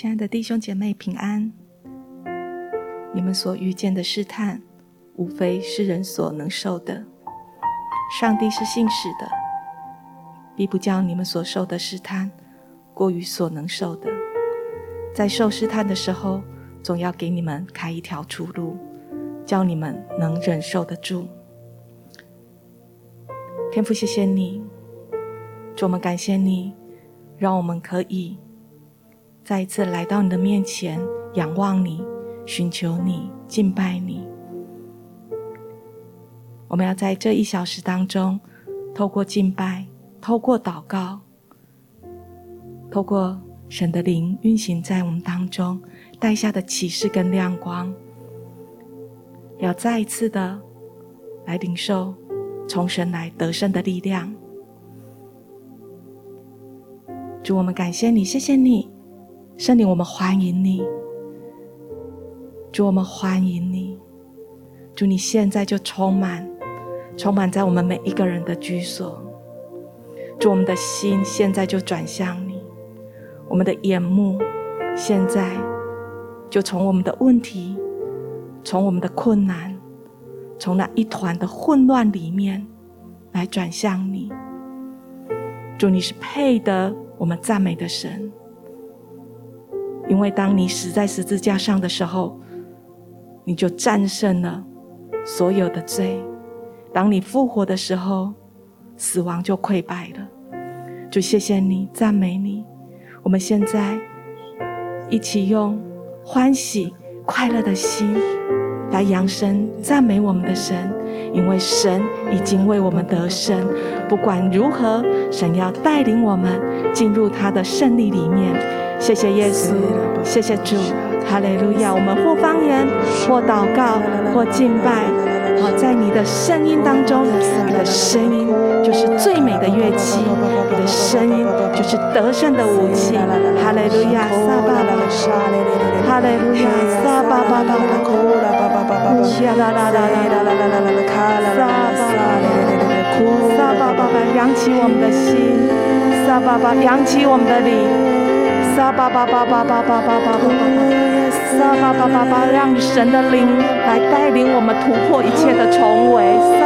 亲爱的弟兄姐妹平安。你们所遇见的试探，无非是人所能受的。上帝是信实的，必不叫你们所受的试探过于所能受的。在受试探的时候，总要给你们开一条出路，叫你们能忍受得住。天父，谢谢你，主，我们感谢你，让我们可以。再一次来到你的面前，仰望你，寻求你，敬拜你。我们要在这一小时当中，透过敬拜，透过祷告，透过神的灵运行在我们当中，带下的启示跟亮光，要再一次的来领受从神来得胜的力量。主，我们感谢你，谢谢你。圣灵，我们欢迎你。主，我们欢迎你。主，你现在就充满，充满在我们每一个人的居所。主，我们的心现在就转向你，我们的眼目现在就从我们的问题，从我们的困难，从那一团的混乱里面来转向你。主，你是配得我们赞美的神。因为当你死在十字架上的时候，你就战胜了所有的罪；当你复活的时候，死亡就溃败了。就谢谢你，赞美你。我们现在一起用欢喜快乐的心来扬声赞美我们的神，因为神已经为我们得胜。不管如何，神要带领我们进入他的胜利里面。谢谢耶稣，谢谢主，哈利路亚！我们或方言，或祷告，或敬拜，好，在你的声音当中，你的声音就是最美的乐器，你的声音就是得胜的武器，哈利路亚！撒巴巴，哈利路亚！撒巴巴巴，呀啦啦啦啦啦啦啦啦啦，卡啦啦啦，撒巴巴，扬起我们的心，撒巴巴，扬起我们的灵。撒巴巴巴巴巴巴巴巴巴巴，撒巴巴巴巴，让神的灵来带领我们突破一切的重围。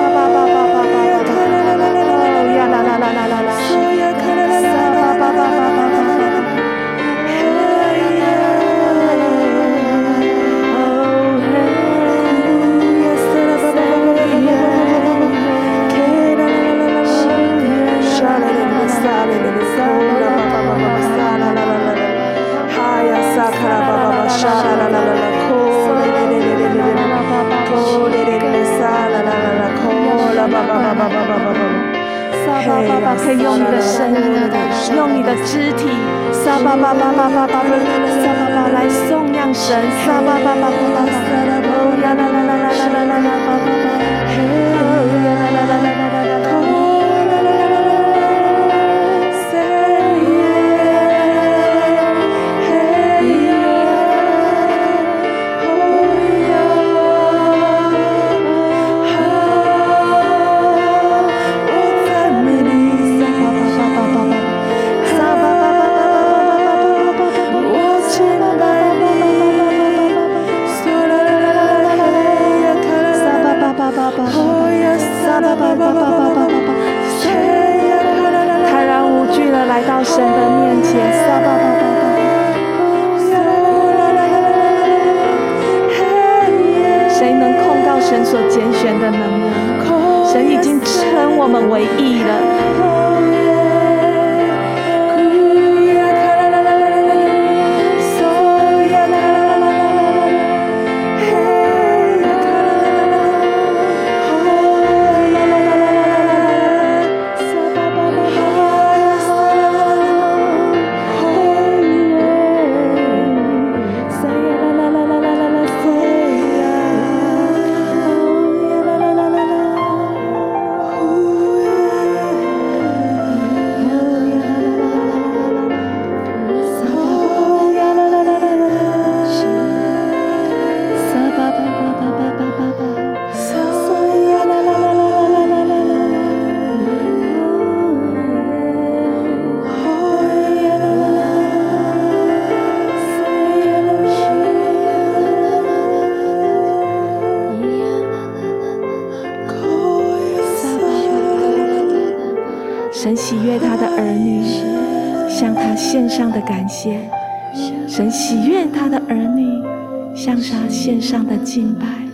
可以用你的声音，用你的肢体，撒巴巴巴巴巴巴巴，撒巴巴来颂扬神，撒巴巴巴巴巴巴，哦呀啦啦啦啦啦啦啦他的儿女向他献上的敬拜。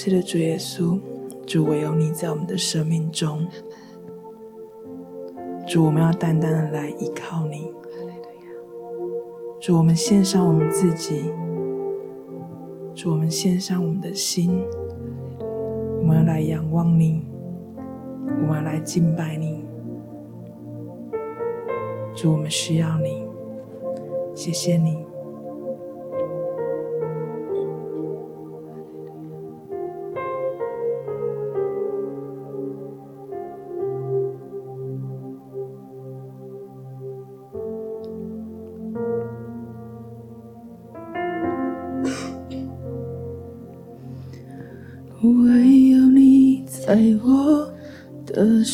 是的主耶稣，主唯有你在我们的生命中，主我们要单单的来依靠你，主我们献上我们自己，主我们献上我们的心，我们要来仰望你，我们要来敬拜你，主我们需要你，谢谢你。爱我的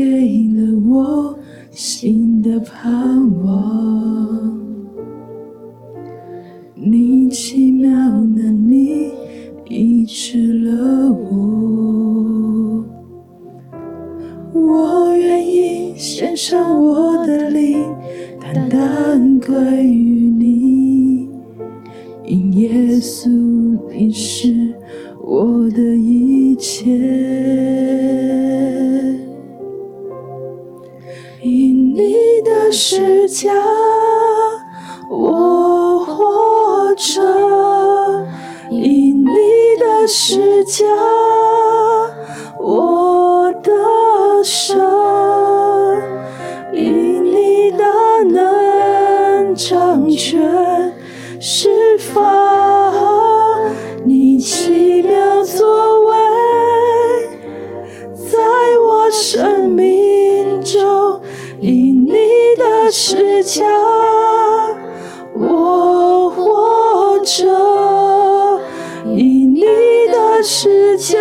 给了我新的盼望，十架，我活着；因你的十架，我得胜；因你的能掌权，是家，我活着，以你的视角。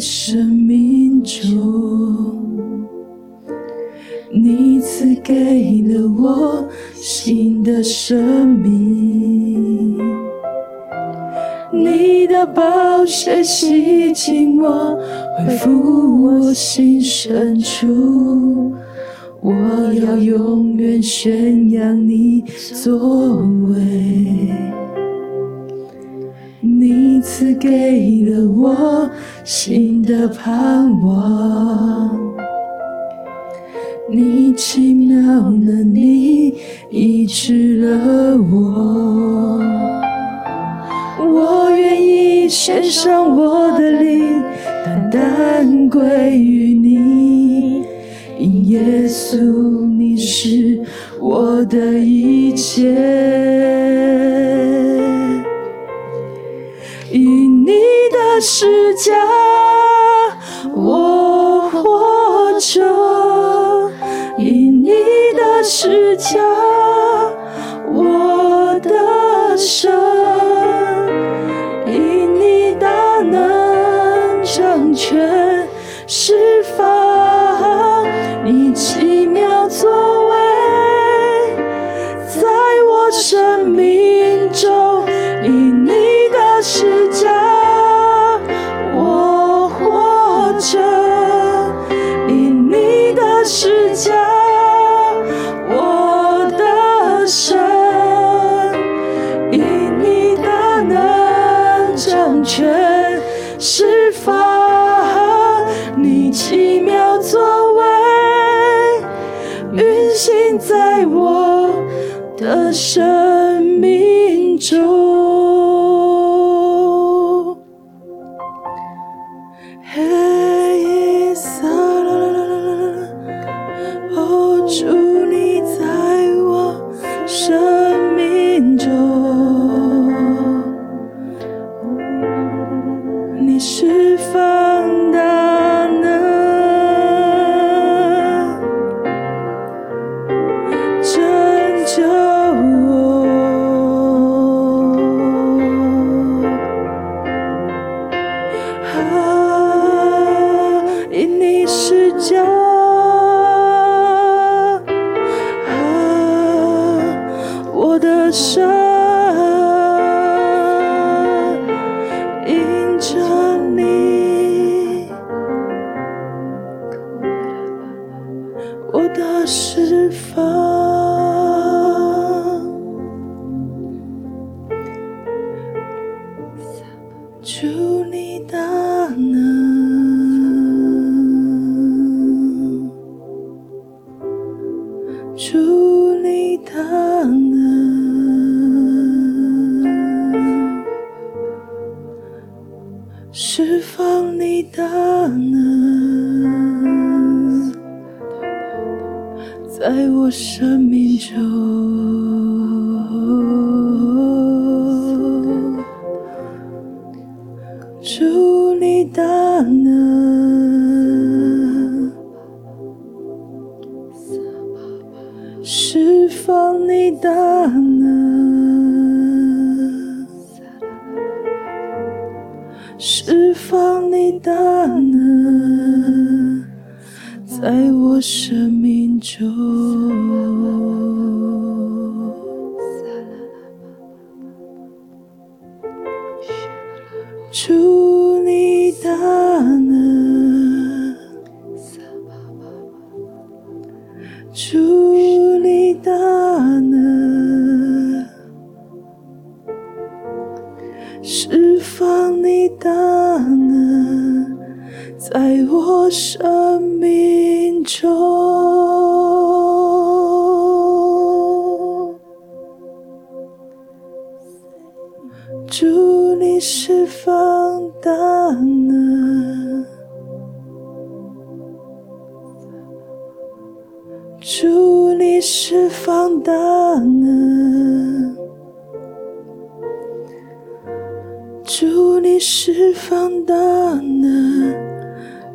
生命中，你赐给了我新的生命，你的宝血洗净我，恢复我心深处。我要永远宣扬你作为，你赐给了我新的盼望，你奇妙能力医治了我，我愿意献上我的灵，单单归于你。因耶稣，你是我的一切。是家，我活着，以你的世界。生命中，Oh. 释放大能，祝你释放大能，祝你释放大能，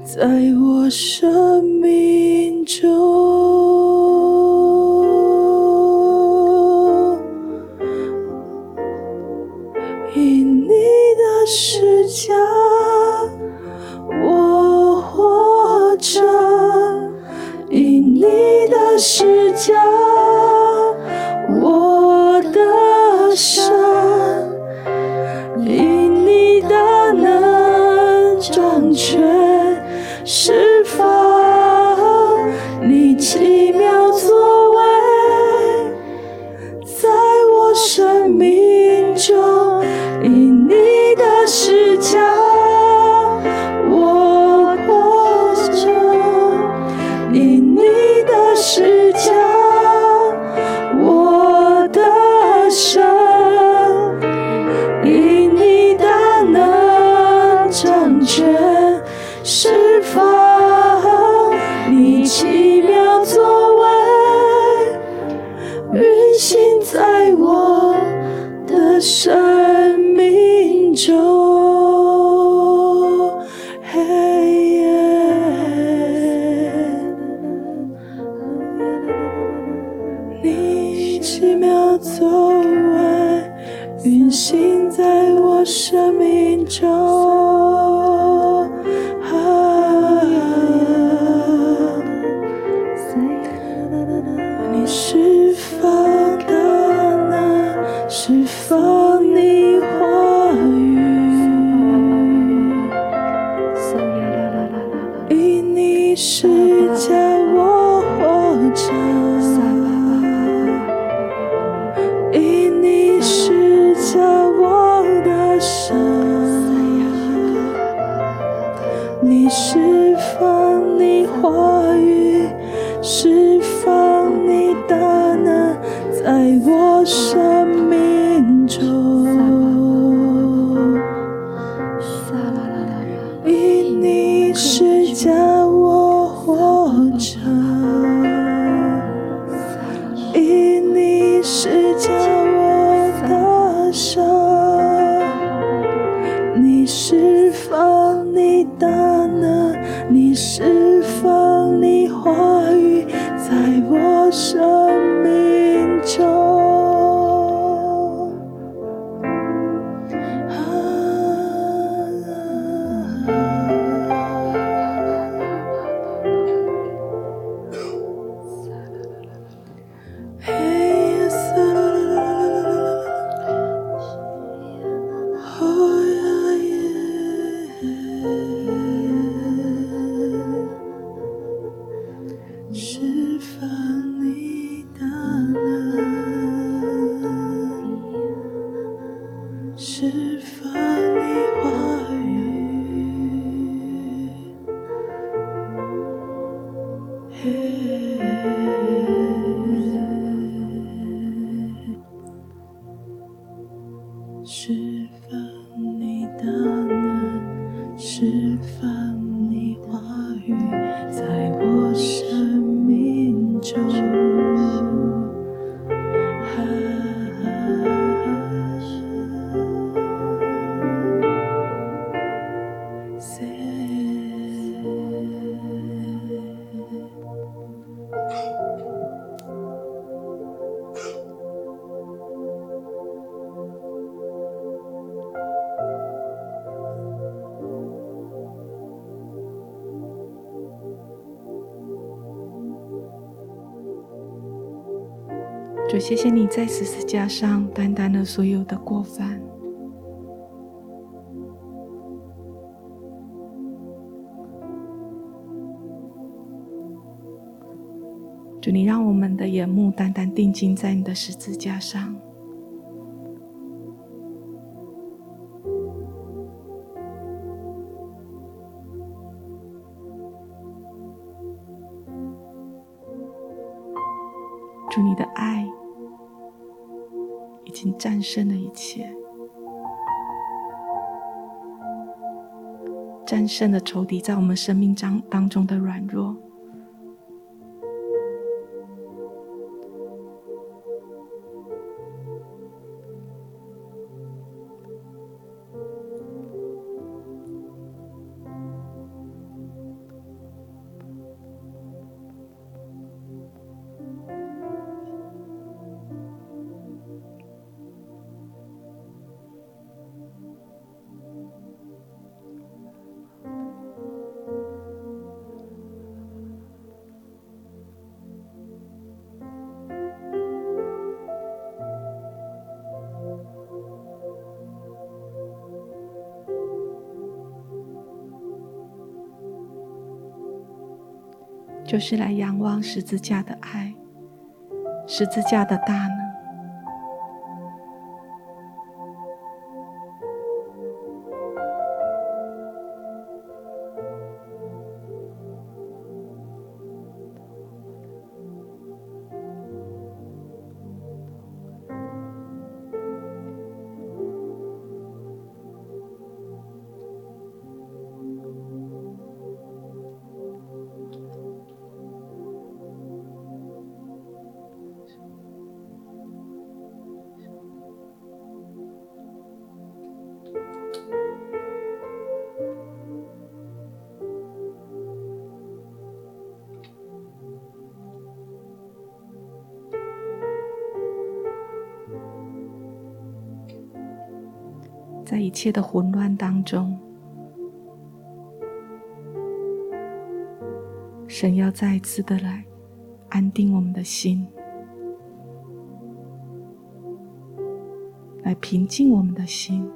在我生命中。请在我生命中。主，谢谢你在十字架上担当了所有的过犯。主，你让我们的眼目单单定睛在你的十字架上。深深的仇敌在我们生命当当中的软弱。就是来仰望十字架的爱，十字架的大能。切的混乱当中，神要再一次的来安定我们的心，来平静我们的心。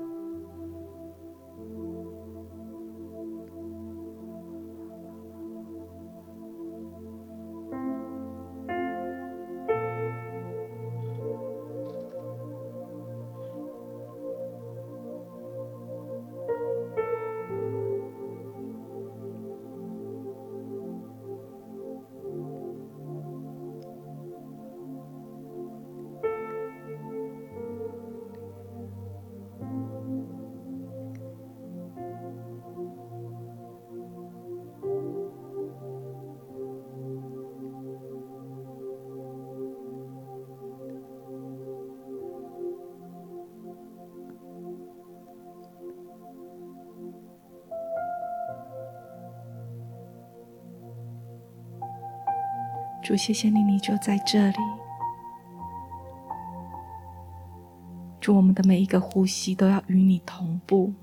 主，谢谢你，你就在这里。祝，我们的每一个呼吸都要与你同步。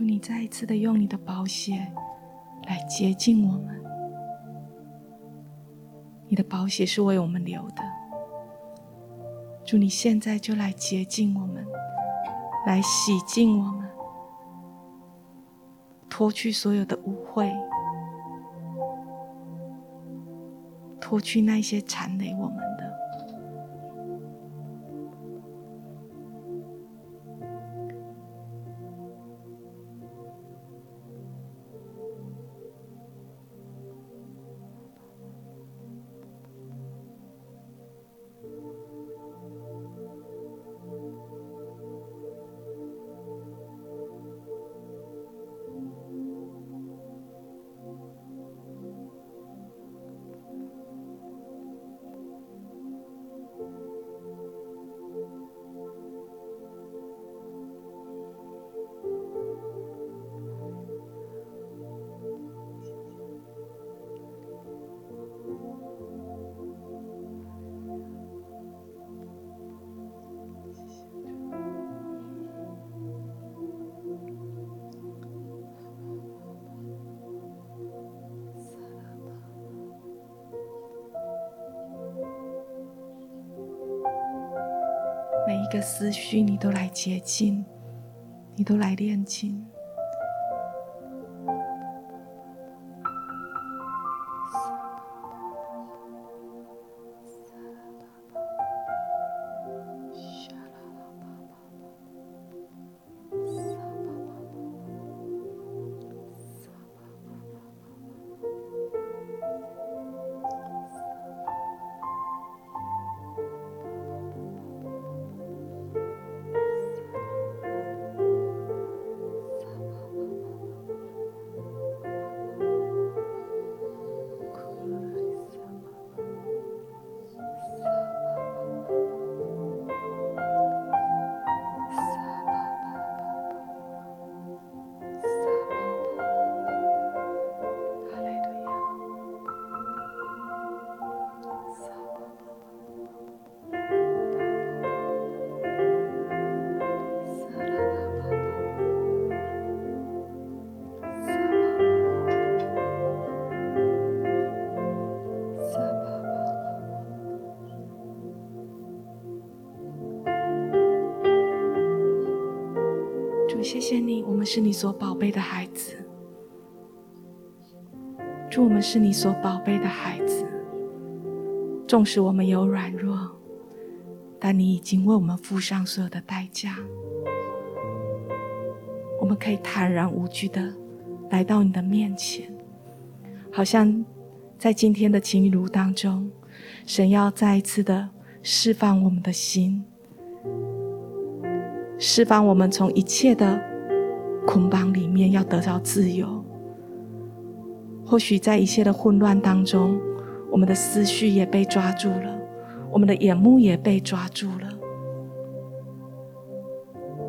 祝你再一次的用你的宝血来洁净我们。你的宝血是为我们流的。祝你现在就来洁净我们，来洗净我们。脱去所有的污秽。脱去那些残留。一个思绪，你都来接近，你都来炼金。是你所宝贝的孩子。祝我们是你所宝贝的孩子。纵使我们有软弱，但你已经为我们付上所有的代价。我们可以坦然无惧的来到你的面前，好像在今天的情路当中，神要再一次的释放我们的心，释放我们从一切的。捆绑里面要得到自由。或许在一切的混乱当中我们的思绪也被抓住了我们的眼目也被抓住了。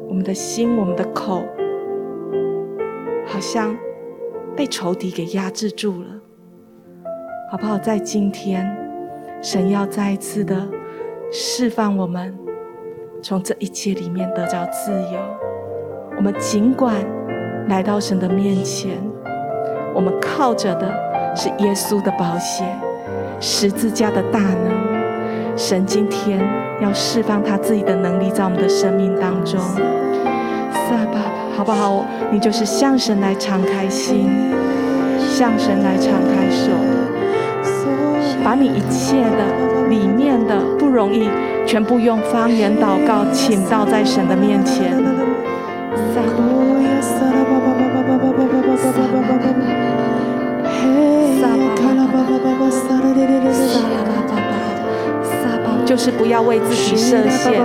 我们的心我们的口好像被仇敌给压制住了。好不好？在今天神要再一次的释放我们从这一切里面得到自由。我们尽管来到神的面前，我们靠着的是耶稣的保险，十字架的大能。神今天要释放他自己的能力在我们的生命当中，撒爸，好不好？你就是向神来敞开心，向神来敞开手，把你一切的里面的不容易，全部用方言祷告，请到在神的面前。就是不要为自己设限，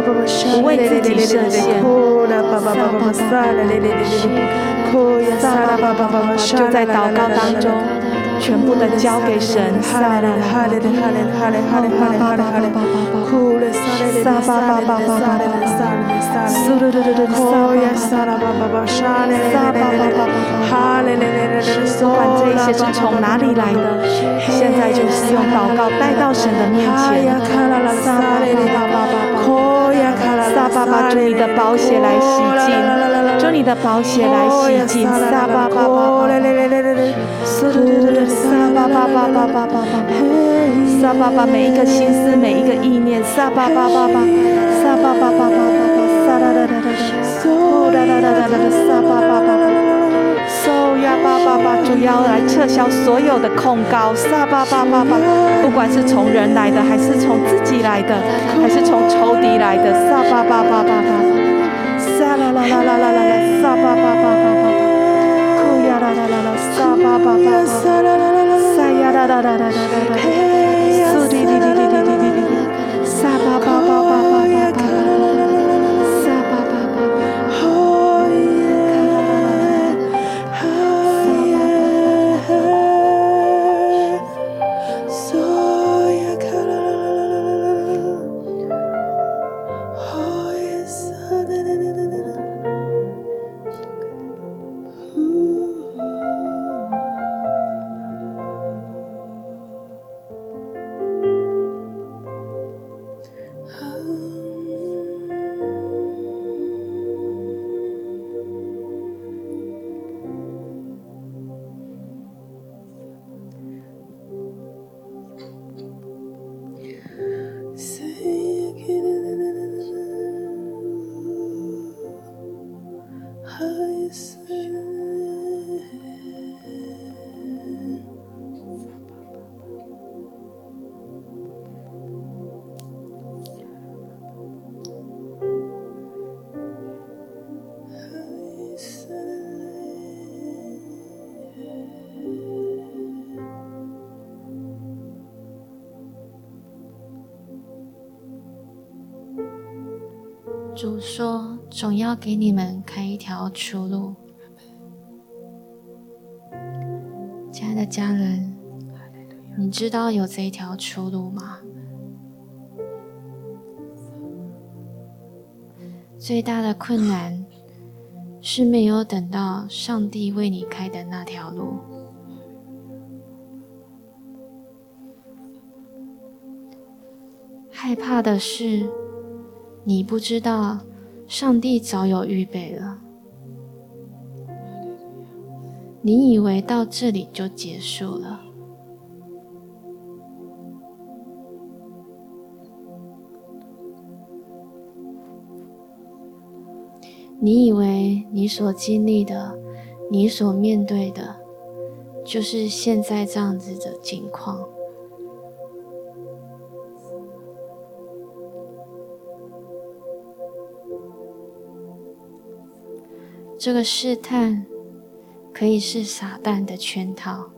不为自己设限。就在祷告当中。全部的交给神，撒拉巴勒的撒勒哈勒哈勒哈勒哈勒哈勒哈勒哈勒哈勒哈勒，撒巴巴勒哈勒哈勒哈勒哈勒哈勒哈勒哈勒哈勒哈勒，不管这一是从哪里来的，现在就是用祷告带到神的面前。撒巴巴，用你的宝血来洗净。用你的宝血来洗净撒巴巴巴巴，撒巴巴巴巴巴巴，撒巴巴每一个心思每一个意念撒巴巴巴巴，撒巴巴巴巴巴巴，撒啦啦啦啦啦，啦啦啦啦啦，撒巴巴巴巴，主要来撤销所有的控告撒巴巴巴巴，不管是从人来的还是从自己来的还是从仇敌来的撒巴巴巴巴巴，撒啦啦啦啦啦。啦，撒巴巴巴巴巴巴，哭呀啦啦啦啦，撒巴巴巴巴，撒呀啦啦啦啦啦啦，嗖主说：“总要给你们开一条出路。”亲爱的家人，你知道有这一条出路吗？最大的困难是没有等到上帝为你开的那条路。害怕的是，你不知道，上帝早有预备了。你以为到这里就结束了，你以为你所经历的、你所面对的，就是现在这样子的境况。这个试探可以是撒旦的圈套，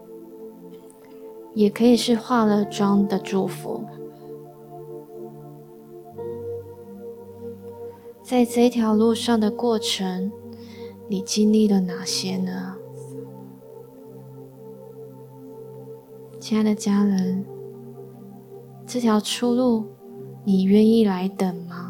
也可以是化了妆的祝福。在这条路上的过程，你经历了哪些呢？亲爱的家人，这条出路，你愿意来等吗？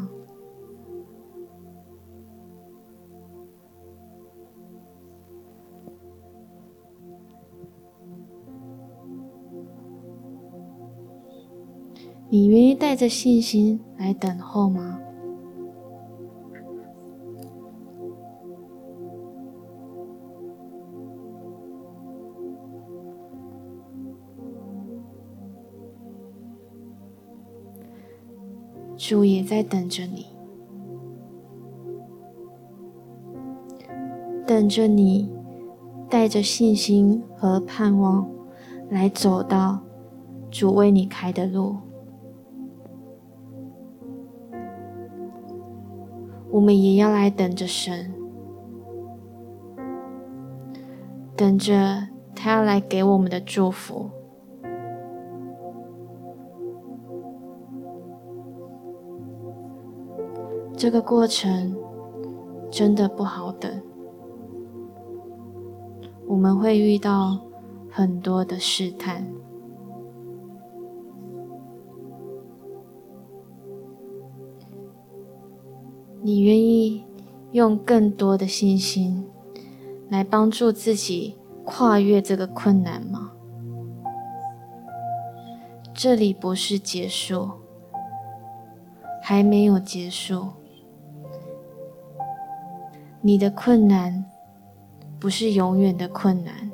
你愿意带着信心来等候吗？主也在等着你，等着你带着信心和盼望来走到主为你开的路。我们也要来等着神，等着他要来给我们的祝福。这个过程真的不好等，我们会遇到很多的试探。你愿意用更多的信心来帮助自己跨越这个困难吗？这里不是结束，还没有结束。你的困难不是永远的困难。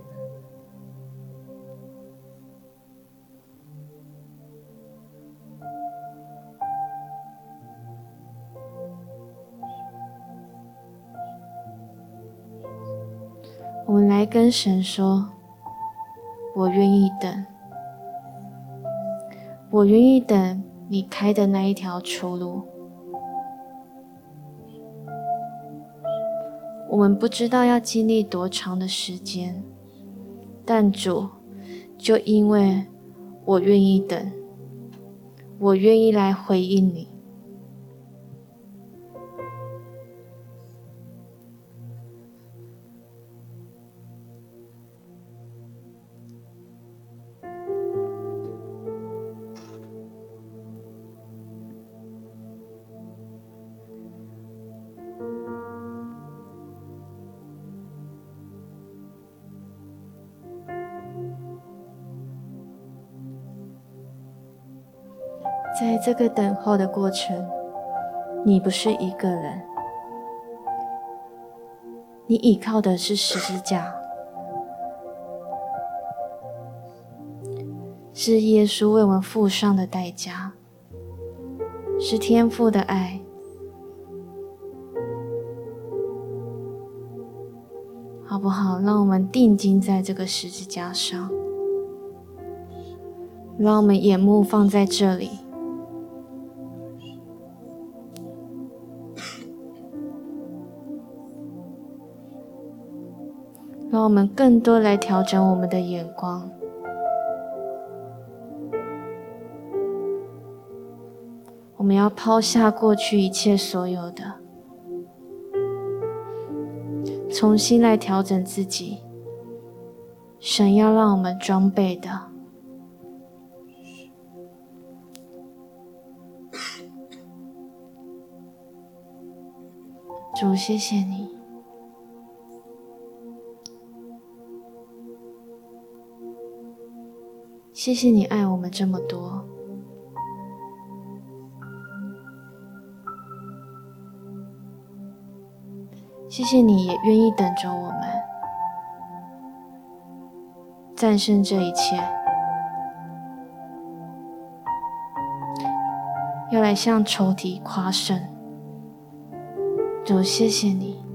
我们来跟神说：“我愿意等，我愿意等你开的那一条出路。”我们不知道要经历多长的时间，但主，就因为我愿意等，我愿意来回应你。这个等候的过程，你不是一个人，你依靠的是十字架，是耶稣为我们付上的代价，是天父的爱，好不好？让我们定睛在这个十字架上，让我们眼目放在这里。我们更多来调整我们的眼光。我们要抛下过去一切所有的，重新来调整自己。神要让我们装备的，主，谢谢你。谢谢你爱我们这么多，谢谢你也愿意等着我们，战胜这一切，要来向仇敌夸胜。主，谢谢你，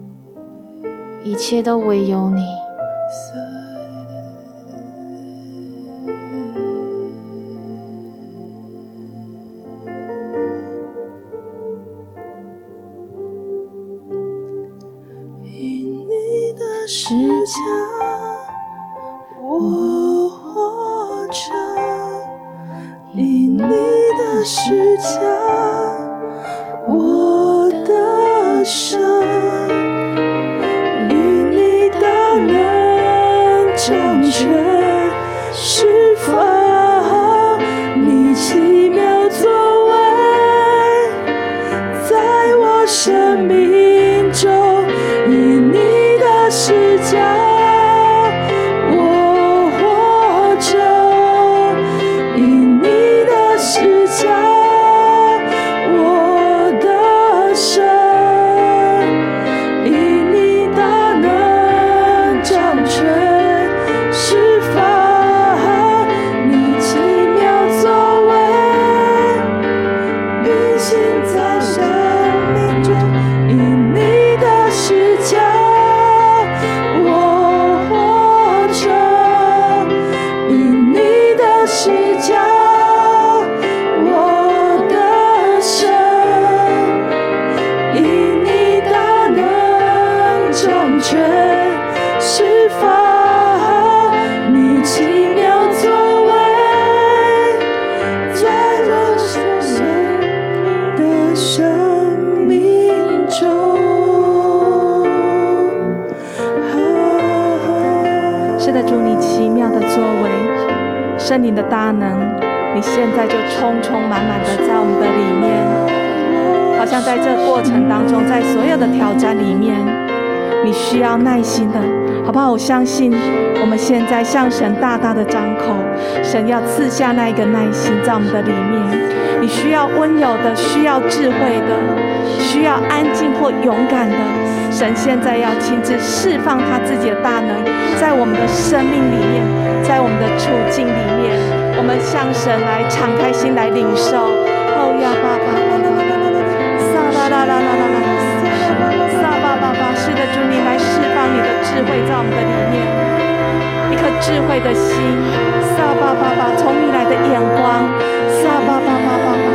一切都唯有你。相向神大大的张口，神要赐下那一个耐心在我们的里面。你需要温柔的，需要智慧的，需要安静或勇敢的。神现在要亲自释放他自己的大能，在我们的生命里面，在我们的处境里面，我们向神来敞开心来领受。哦呀，爸爸，撒啦啦啦啦啦啦，撒吧吧吧，是的，主你来释放你的。智慧在我们的里面，智慧的心，撒巴巴巴，从你来的眼光，撒巴巴巴巴巴，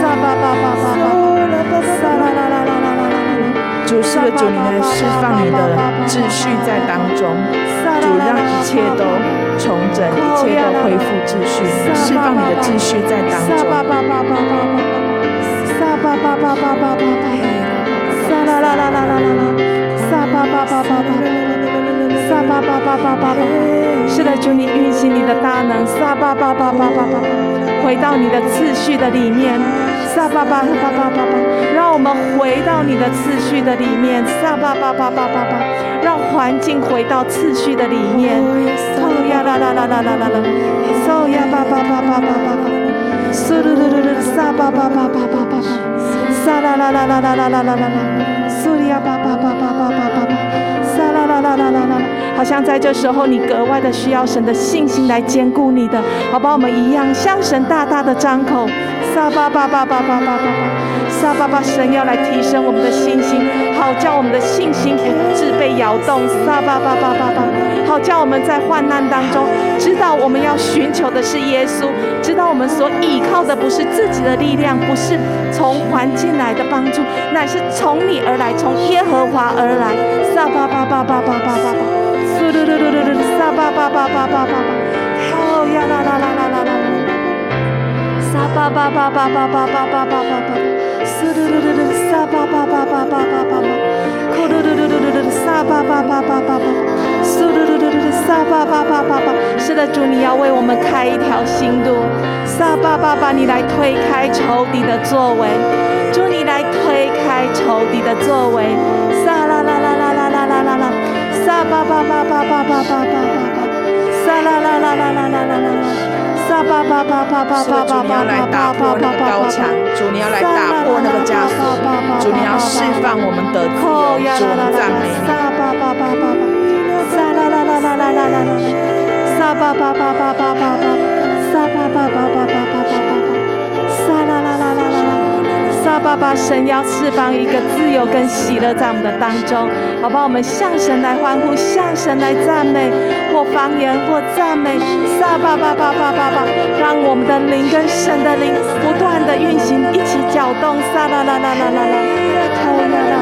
撒巴巴巴巴巴，撒啦啦啦。主是的主，你能释放你的秩序在当中，主让一切都重整，一切都恢复秩序，释放你的秩序在当中。撒巴巴巴巴巴，撒巴巴巴巴巴巴，撒啦啦啦啦啦啦啦，撒巴巴巴巴巴巴。撒巴巴巴巴巴巴。是的，主，你运行你的大能，撒巴巴巴巴巴巴，回到你的次序的里面。撒巴巴巴巴巴巴，让我们回到你的次序的里面。撒巴巴巴巴巴巴，让环境回到次序的里面。哦呀啦啦啦啦啦啦啦，哦呀巴巴巴巴巴巴巴，苏噜噜噜噜，撒巴巴巴巴巴巴。巴，撒啦啦啦啦啦啦啦啦啦，苏里亚巴巴巴巴巴巴巴啦啦啦啦啦。好像在这时候，你格外的需要神的信心来兼顾你的，好吧？我们一样向神大大的张口。撒巴巴巴巴巴巴巴，撒巴巴，神要来提升我们的信心，好叫我们的信心不致被摇动。撒巴巴巴巴巴，好叫我们在患难当中知道我们要寻求的是耶稣，知道我们所依靠的不是自己的力量，不是从环境来的帮助，乃是从你而来，从耶和华而来。撒巴巴巴巴巴巴巴巴，嗖噜噜噜噜噜，撒巴巴巴巴巴巴巴，哦呀啦啦啦啦啦啦。撒巴巴巴巴巴巴巴巴巴巴，嗖噜噜噜噜，撒巴巴巴巴巴巴巴巴，咕噜噜噜噜噜，撒巴巴巴巴巴巴，嗖噜噜噜噜，撒巴巴巴巴巴。是的，主，你要为我们开一条新路。撒巴巴巴，你来推开仇敌的作为，主，你来推开仇敌的作为。撒啦啦啦啦啦啦啦啦啦，撒巴巴巴巴巴巴巴巴巴，撒啦啦啦啦啦啦啦啦。主，你要来打破那个高墙，主，你要来打破那个枷锁，主，你要释放我们的自由，主，我们赞美你。啦啦啦啦啦啦，撒巴巴巴巴巴巴巴，撒巴巴巴巴巴巴巴巴，撒啦啦啦啦啦啦，撒巴巴神要释放一个自由跟喜乐在我们的当中，好吧，我们向神来欢呼，向神来赞美，或方言或赞美，撒巴巴巴巴巴巴，让我们的灵跟神的灵不断的运行，一起搅动，撒啦啦啦啦啦啦，啦啦。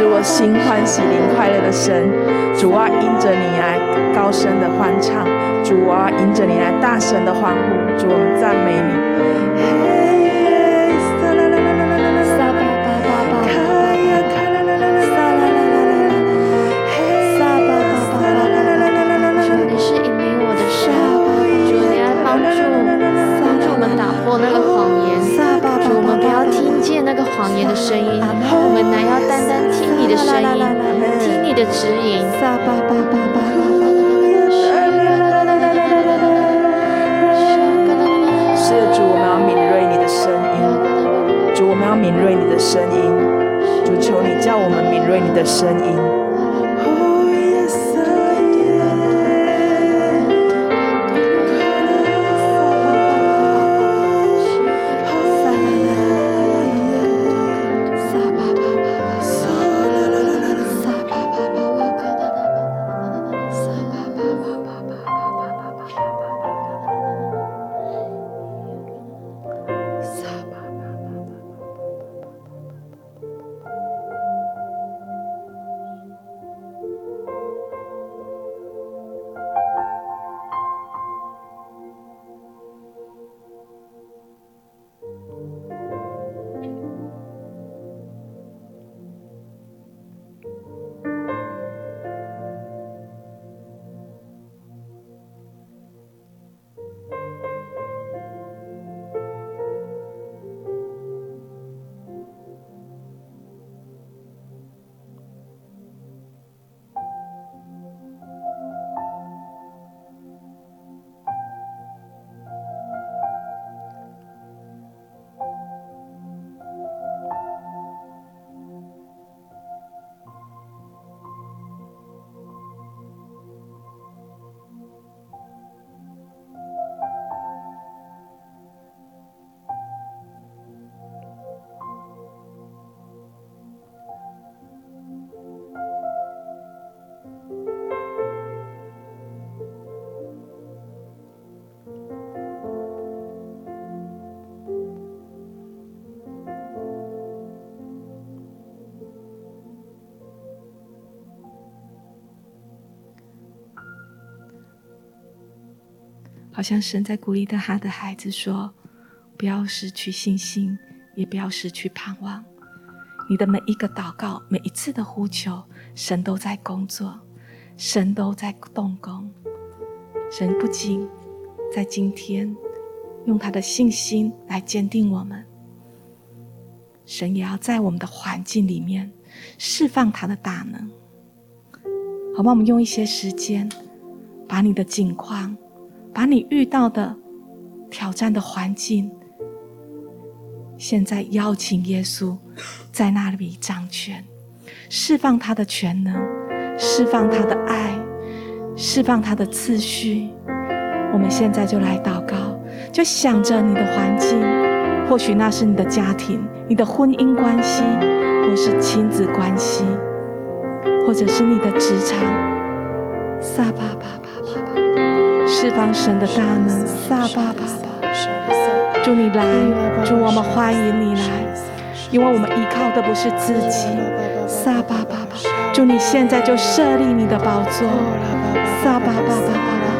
使我心欢喜、灵快乐的神，主啊，因着你来高声的欢唱，主啊，因着你来大声的欢呼，主，我们赞美你。谎言的声音，我们不要听见那个谎言的声音，听你的指引。是，主，我们要敏锐你的声音。主，我们要敏锐你的声音。主，求你叫我们敏锐你的声音。好像神在鼓励他的孩子说：“不要失去信心，也不要失去盼望。你的每一个祷告，每一次的呼求，神都在工作，神都在动工。神不仅在今天用他的信心来坚定我们，神也要在我们的环境里面释放他的大能。好吧，我们用一些时间，把你的境况。”把你遇到的挑战的环境，现在邀请耶稣在那里掌权，释放他的全能，释放他的爱，释放他的次序。我们现在就来祷告，就想着你的环境，或许那是你的家庭、你的婚姻关系，或是亲子关系，或者是你的职场。撒巴巴。释放神的大能，撒巴巴。巴，祝你来，祝我们欢迎你来，因为我们依靠的不是自己，撒巴巴巴，祝你现在就设立你的宝座，撒巴巴巴巴巴，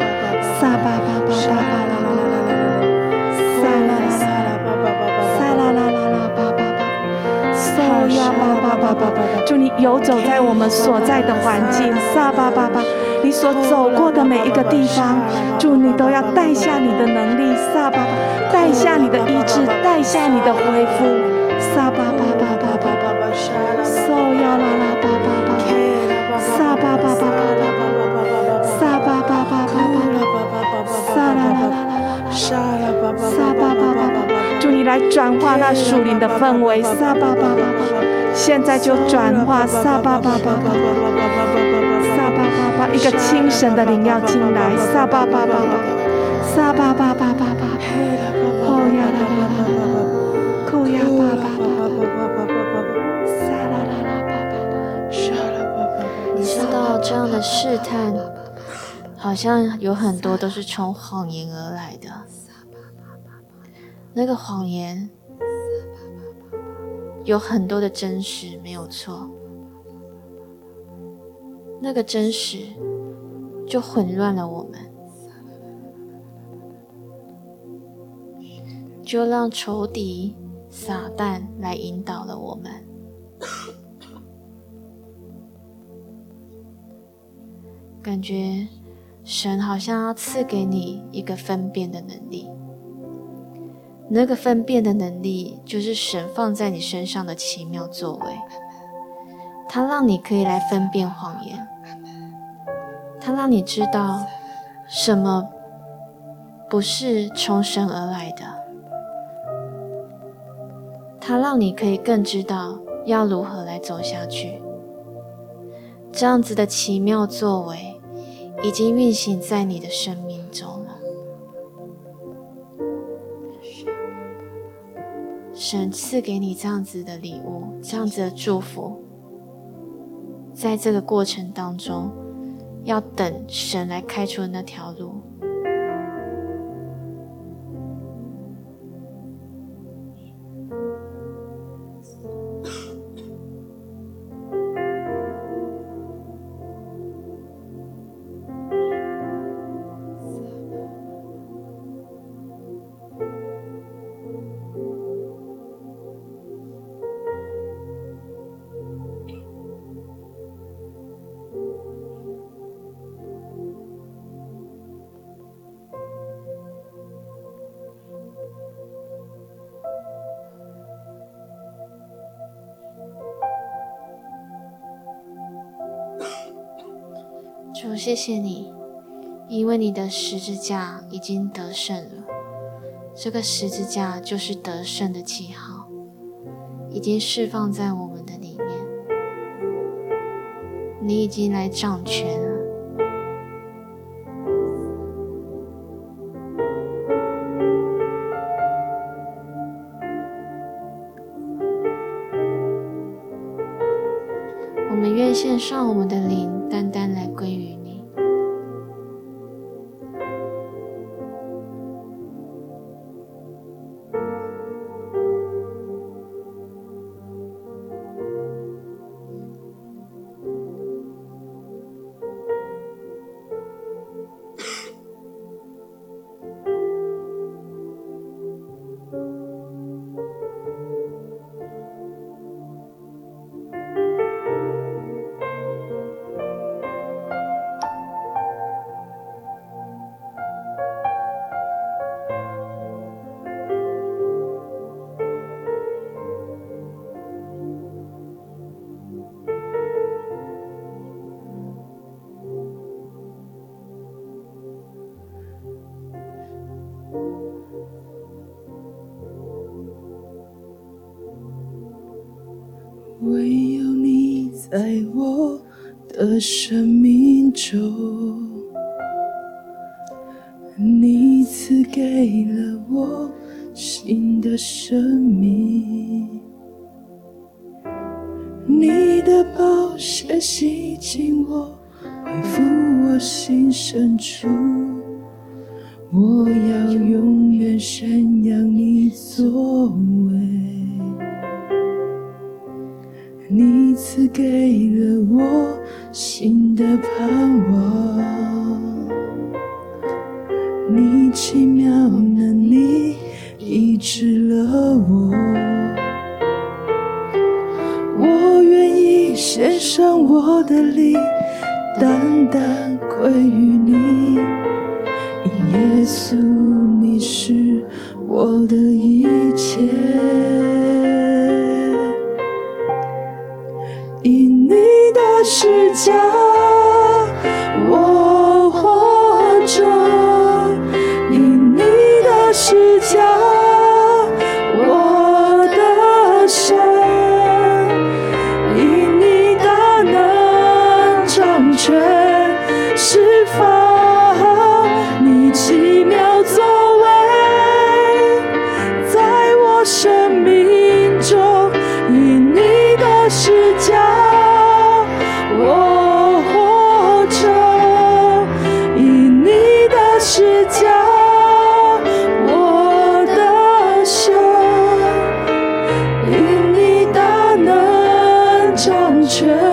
撒巴巴巴巴巴啦啦啦啦啦，撒啦啦啦啦啦，撒啦啦啦啦巴巴巴，撒呀巴巴巴巴巴，主你游走在我们所在的环境，撒巴巴巴。所走过的每一个地方，主你都要带下你的能力，撒巴巴，带下你的医治，带下你的恢复，撒巴巴巴巴巴巴巴，索呀啦啦巴巴巴，撒巴巴巴巴巴巴巴，撒巴巴巴巴巴巴，撒啦啦啦啦，撒巴巴巴巴，主你来转化那属灵的氛围，撒巴巴巴巴，现在就转化，撒巴巴巴巴巴。一个清神的灵要进来，撒巴巴巴巴，撒巴巴巴巴巴，哦呀啦啦啦啦，哦呀巴巴巴巴巴巴巴，撒啦啦啦巴巴巴，沙啦巴巴。你知道这样的试探，好像有很多都是从谎言而来的。那个谎言有很多的真实，没有错。那个真实就混乱了我们，就让仇敌撒旦来引导了我们。感觉神好像要赐给你一个分辨的能力，那个分辨的能力就是神放在你身上的奇妙作为，它让你可以来分辨谎言。它让你知道什么不是从神而来的，它让你可以更知道要如何来走下去。这样子的奇妙作为已经运行在你的生命中了。神赐给你这样子的礼物，这样子的祝福，在这个过程当中。要等神来开出的那条路。谢谢你，因为你的十字架已经得胜了。这个十字架就是得胜的记号，已经释放在我们的里面。你已经来掌权了。我们愿献上我们的在我的生命中，你赐给了我新的生命，你的宝血洗净我，恢复我心深处。给了我新的盼望，你奇妙能力医治了我，我愿意献上我的力，单单归于你，耶稣你是我的一切。是假这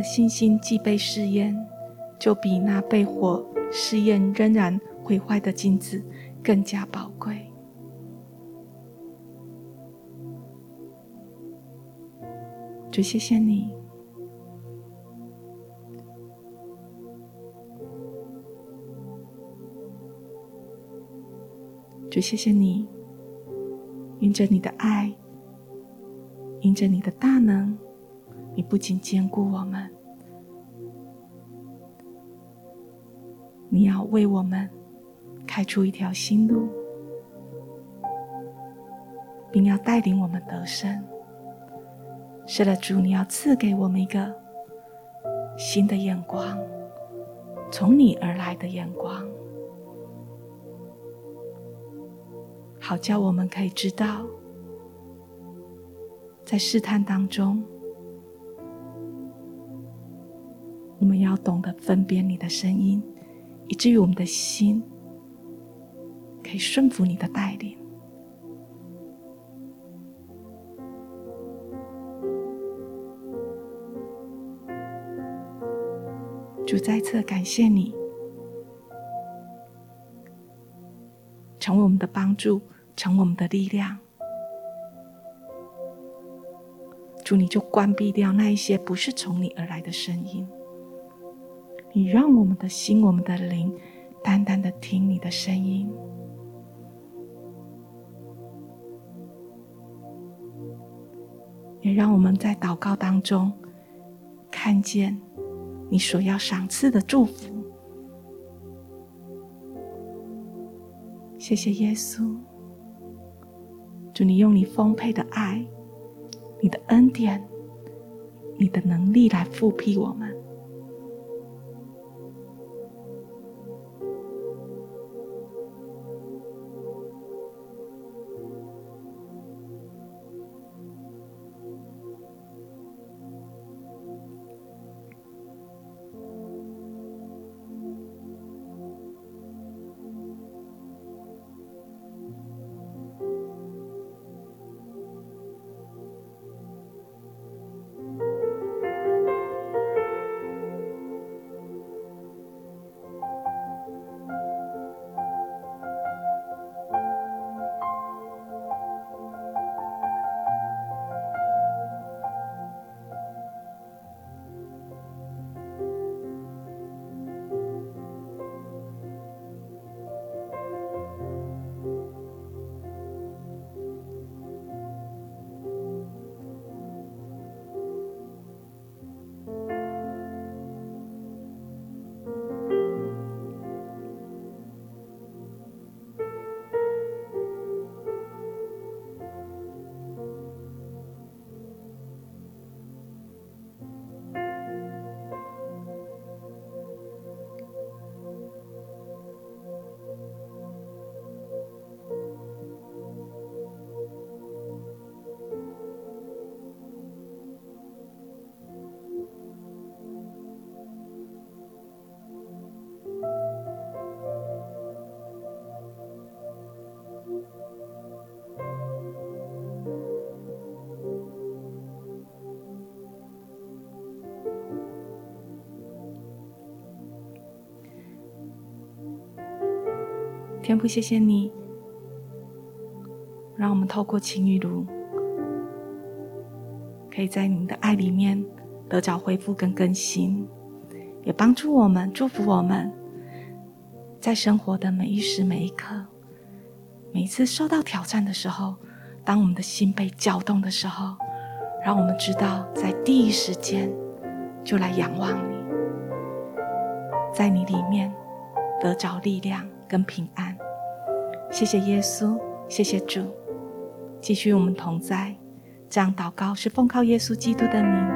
的信心既被试验，就比那被火试验仍然毁坏的镜子更加宝贵。主，谢谢你，主，谢谢你，因着你的爱，因着你的大能。你不仅兼顾我们，你要为我们开出一条新路，并要带领我们得胜。是的，主，你要赐给我们一个新的眼光，从你而来的眼光，好叫我们可以知道，在试探当中。我们要懂得分辨你的声音，以至于我们的心可以顺服你的带领。主，再次感谢你，成为我们的帮助，成为我们的力量。主，你就关闭掉那一些不是从你而来的声音。你让我们的心、我们的灵，单单的听你的声音，也让我们在祷告当中看见你所要赏赐的祝福。谢谢耶稣，祝你用你丰沛的爱、你的恩典、你的能力来复辟我们。天父，谢谢你，让我们透过晴雨露，可以在你的爱里面得着恢复跟更新，也帮助我们、祝福我们，在生活的每一时每一刻，每一次受到挑战的时候，当我们的心被搅动的时候，让我们知道在第一时间就来仰望你，在你里面得着力量跟平安。谢谢耶稣，谢谢主，继续与我们同在。这样祷告是奉靠耶稣基督的名。